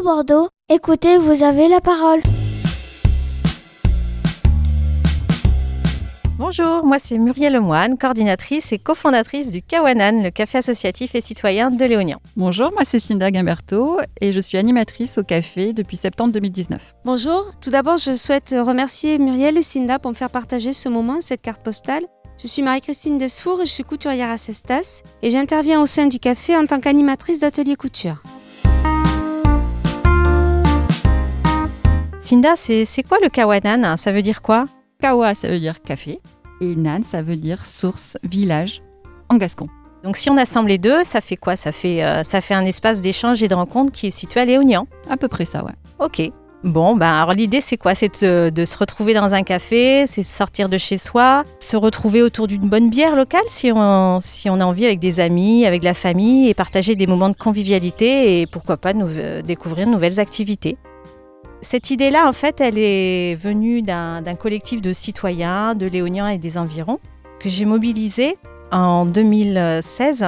Radio Bordeaux, écoutez, vous avez la parole. Bonjour, moi c'est Muriel Lemoine, coordinatrice et cofondatrice du Kawanan, le café associatif et citoyen de Léognan. Bonjour, moi c'est Cinda Gimberto et je suis animatrice au café depuis septembre 2019. Bonjour, tout d'abord je souhaite remercier Muriel et Cinda pour me faire partager ce moment, cette carte postale. Je suis Marie-Christine Desfour, je suis couturière à Cestas et j'interviens au sein du café en tant qu'animatrice d'atelier couture. Cinda, c'est quoi le Kawanan Ça veut dire quoi? Kawa, ça veut dire café. Et Nan, ça veut dire source, village, en gascon. Donc si on assemble les deux, ça fait quoi? Ça fait, euh, ça fait un espace d'échange et de rencontre qui est situé à Léognan À peu près ça, ouais. Ok. Bon, ben alors l'idée c'est quoi? C'est de, se retrouver dans un café, c'est sortir de chez soi, se retrouver autour d'une bonne bière locale si on, si on a envie avec des amis, avec la famille et partager des moments de convivialité et pourquoi pas nous, découvrir de nouvelles activités. Cette idée-là, en fait, elle est venue d'un collectif de citoyens de Léoniens et des environs que j'ai mobilisé en 2016.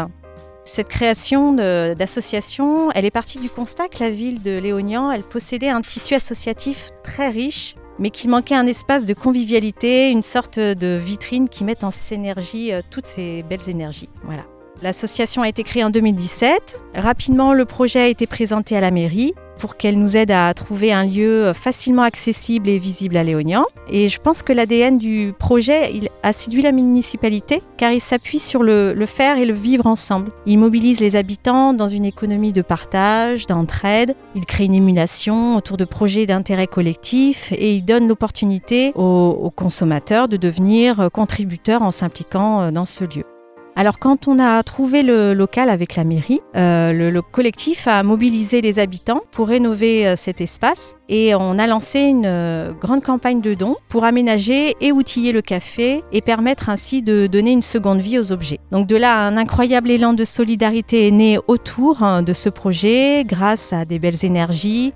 Cette création d'association, elle est partie du constat que la ville de Léognan, elle possédait un tissu associatif très riche, mais qu'il manquait un espace de convivialité, une sorte de vitrine qui mette en synergie euh, toutes ces belles énergies. Voilà. L'association a été créée en 2017. Rapidement, le projet a été présenté à la mairie pour qu'elle nous aide à trouver un lieu facilement accessible et visible à Léognan. Et je pense que l'ADN du projet il a séduit la municipalité car il s'appuie sur le, faire et le vivre ensemble. Il mobilise les habitants dans une économie de partage, d'entraide. Il crée une émulation autour de projets d'intérêt collectif et il donne l'opportunité aux, aux consommateurs de devenir contributeurs en s'impliquant dans ce lieu. Alors quand on a trouvé le local avec la mairie, euh, le, collectif a mobilisé les habitants pour rénover euh, cet espace et on a lancé une euh, grande campagne de dons pour aménager et outiller le café et permettre ainsi de donner une seconde vie aux objets. Donc de là, un incroyable élan de solidarité est né autour hein, de ce projet grâce à des belles énergies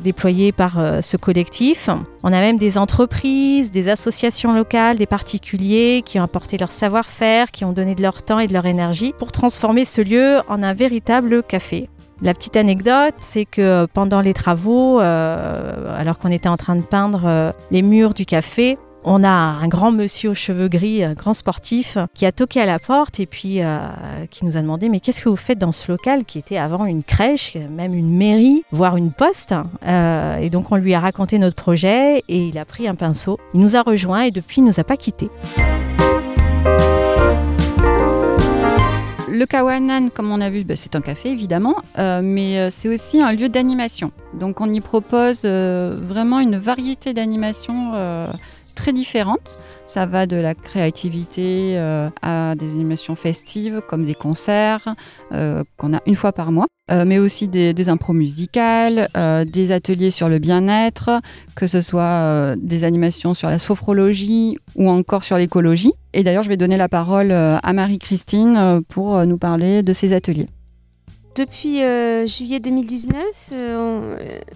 déployées par ce collectif. On a même des entreprises, des associations locales, des particuliers qui ont apporté leur savoir-faire, qui ont donné de leur temps et de leur énergie pour transformer ce lieu en un véritable café. La petite anecdote, c'est que pendant les travaux, euh, alors qu'on était en train de peindre euh, les murs du café, on a un grand monsieur aux cheveux gris, un grand sportif, qui a toqué à la porte et puis euh, qui nous a demandé mais qu'est-ce que vous faites dans ce local qui était avant une crèche, même une mairie, voire une poste. et donc on lui a raconté notre projet et il a pris un pinceau. Il nous a rejoints et depuis il nous a pas quittés. Le Kawanan, comme on a vu, bah, c'est un café évidemment, euh, mais euh, c'est aussi un lieu d'animation. Donc on y propose euh, vraiment une variété d'animations très différentes. Ça va de la créativité à des animations festives comme des concerts qu'on a une fois par mois. Euh, mais aussi des, des impros musicales, euh, des ateliers sur le bien-être, que ce soit euh, des animations sur la sophrologie ou encore sur l'écologie. Et d'ailleurs, je vais donner la parole à Marie-Christine pour nous parler de ces ateliers. Depuis juillet 2019,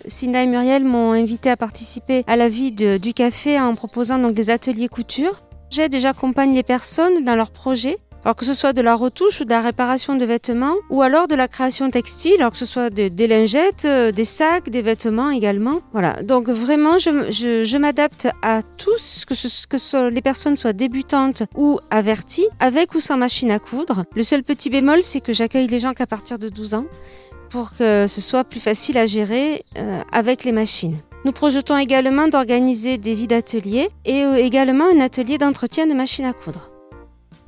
Cinda et Muriel m'ont invité à participer à la vie du café en proposant donc des ateliers couture. J'aide et j'accompagne les personnes dans leurs projets alors que ce soit de la retouche ou de la réparation de vêtements, ou alors de la création textile, alors que ce soit des lingettes, euh, des sacs, des vêtements également. Voilà, donc vraiment, je, m'adapte à tous, que, ce, que les personnes soient débutantes ou averties, avec ou sans machine à coudre. Le seul petit bémol, c'est que j'accueille les gens qu'à partir de 12 ans, pour que ce soit plus facile à gérer euh, avec les machines. Nous projetons également d'organiser des vies d'ateliers et euh, également un atelier d'entretien de machines à coudre.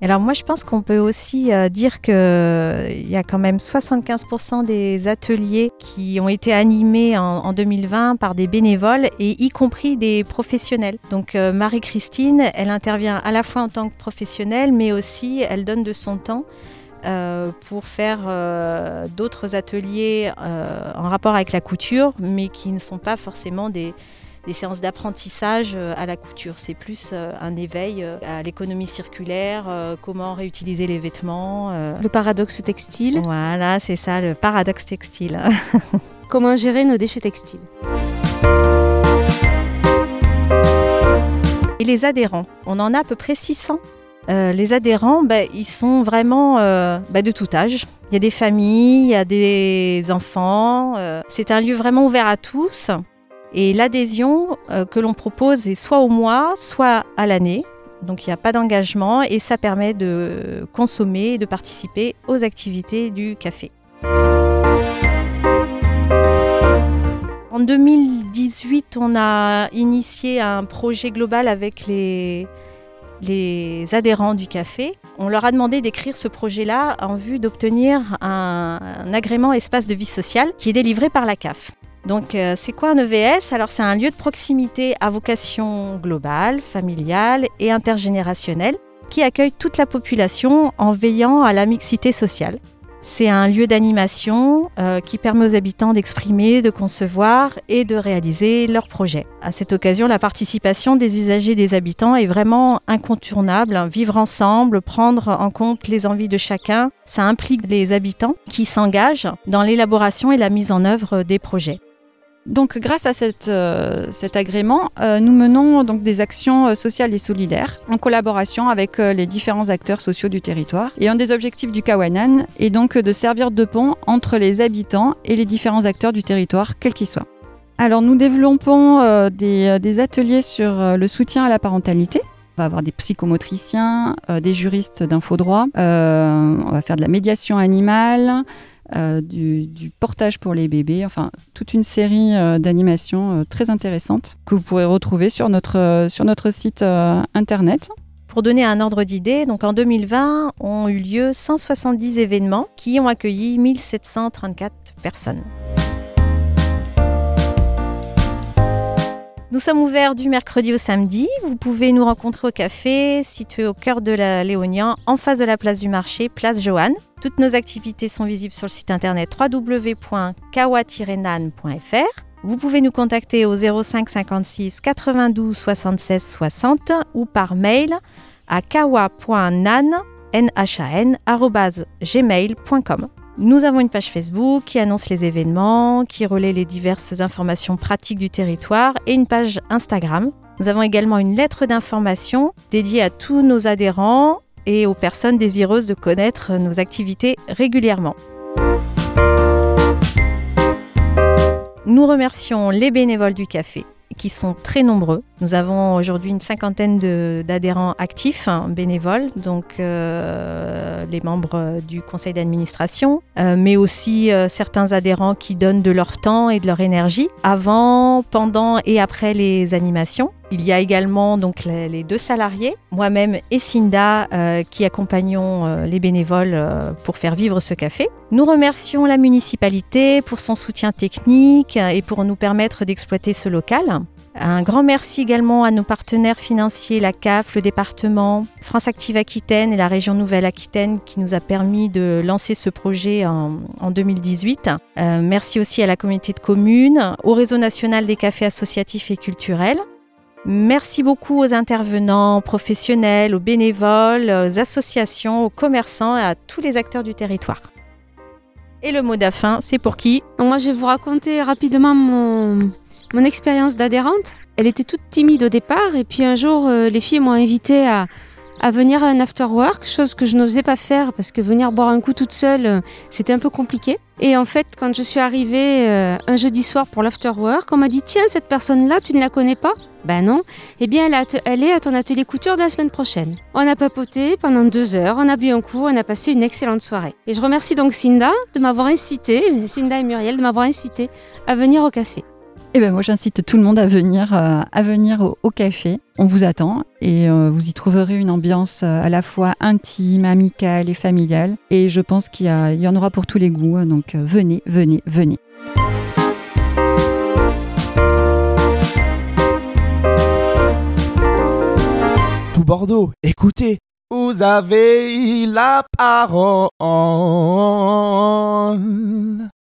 Alors moi, je pense qu'on peut aussi euh, dire qu'il euh, y a quand même 75% des ateliers qui ont été animés en, 2020 par des bénévoles et y compris des professionnels. Donc euh, Marie-Christine, elle intervient à la fois en tant que professionnelle, mais aussi elle donne de son temps. pour faire d'autres ateliers en rapport avec la couture, mais qui ne sont pas forcément des, des séances d'apprentissage euh, à la couture. C'est plus euh, un éveil euh, à l'économie circulaire, comment réutiliser les vêtements. Le paradoxe textile. Voilà, c'est ça, le paradoxe textile. comment gérer nos déchets textiles. Et les adhérents, on en a à peu près 600 Euh, les adhérents, bah, ils sont vraiment euh, bah, de tout âge. Il y a des familles, il y a des enfants. euh, c'est un lieu vraiment ouvert à tous. Et l'adhésion euh, que l'on propose est soit au mois, soit à l'année. Donc il n'y a pas d'engagement et ça permet de consommer et de participer aux activités du café. En 2018, on a initié un projet global avec les, adhérents du café. On leur a demandé d'écrire ce projet-là en vue d'obtenir un, un agrément espace de vie sociale qui est délivré par la CAF. Donc, euh, c'est quoi un EVS Alors, c'est un lieu de proximité à vocation globale, familiale et intergénérationnelle qui accueille toute la population en veillant à la mixité sociale. C'est un lieu d'animation euh, qui permet aux habitants d'exprimer, de concevoir et de réaliser leurs projets. À cette occasion, la participation des usagers et des habitants est vraiment incontournable. Vivre ensemble, prendre en compte les envies de chacun, ça implique les habitants qui s'engagent dans l'élaboration et la mise en œuvre des projets. Donc, grâce à euh, cet agrément, euh, nous menons donc des actions euh, sociales et solidaires en collaboration avec les différents acteurs sociaux du territoire. Et un des objectifs du Kawanan est donc de servir de pont entre les habitants et les différents acteurs du territoire, quels qu'ils soient. Alors, nous développons des, des ateliers sur le soutien à la parentalité. On va avoir des psychomotriciens, des juristes d'infodroit, on va faire de la médiation animale, euh, du, portage pour les bébés, enfin toute une série euh, d'animations euh, très intéressantes que vous pourrez retrouver sur notre, sur notre site internet. Pour donner un ordre d'idée, donc en 2020 ont eu lieu 170 événements qui ont accueilli 1734 personnes. Nous sommes ouverts du mercredi au samedi. Vous pouvez nous rencontrer au café situé au cœur de la Léonien, en face de la place du marché, place Joanne. Toutes nos activités sont visibles sur le site internet www.kawa-nan.fr. Vous pouvez nous contacter au 05 56 92 76 60 ou par mail à kawa.nan, N-H-A-N, arobase gmail.com. Nous avons une page Facebook qui annonce les événements, qui relaie les diverses informations pratiques du territoire et une page Instagram. Nous avons également une lettre d'information dédiée à tous nos adhérents et aux personnes désireuses de connaître nos activités régulièrement. Nous remercions les bénévoles du café qui sont très nombreux. Nous avons aujourd'hui une cinquantaine d'adhérents actifs, hein, bénévoles, donc euh, les membres du conseil d'administration, euh, mais aussi euh, certains adhérents qui donnent de leur temps et de leur énergie avant, pendant et après les animations. Il y a également donc les, deux salariés, moi-même et Cinda, euh, qui accompagnons euh, les bénévoles euh, pour faire vivre ce café. Nous remercions la municipalité pour son soutien technique et pour nous permettre d'exploiter ce local. Un grand merci également à nos partenaires financiers, la CAF, le département, France Active Aquitaine et la région Nouvelle-Aquitaine qui nous a permis de lancer ce projet en, en 2018. Euh, merci aussi à la communauté de communes, au réseau national des cafés associatifs et culturels. Merci beaucoup aux intervenants professionnels, aux bénévoles, aux associations, aux commerçants et à tous les acteurs du territoire. Et le mot de la fin, c'est pour qui? Moi, je vais vous raconter rapidement mon, expérience d'adhérente. Elle était toute timide au départ et puis un jour, euh, les filles m'ont invitée à, à venir à un after work, chose que je n'osais pas faire parce que venir boire un coup toute seule, euh, c'était un peu compliqué. Et en fait, quand je suis arrivée euh, un jeudi soir pour l'after work, on m'a dit tiens, cette personne-là, tu ne la connais pas? Ben non. Eh bien, elle, elle est à ton atelier couture de la semaine prochaine. On a papoté pendant deux heures, on a bu un coup, on a passé une excellente soirée. Et je remercie donc Cinda de m'avoir incité, Cinda et Muriel, de m'avoir incité à venir au café. Et ben moi j'incite tout le monde à venir, euh, au, café. On vous attend et euh, vous y trouverez une ambiance euh, à la fois intime, amicale et familiale. Et je pense qu'il y, y en aura pour tous les goûts. Donc venez, venez, venez. Tout Bordeaux, écoutez, vous avez la parole.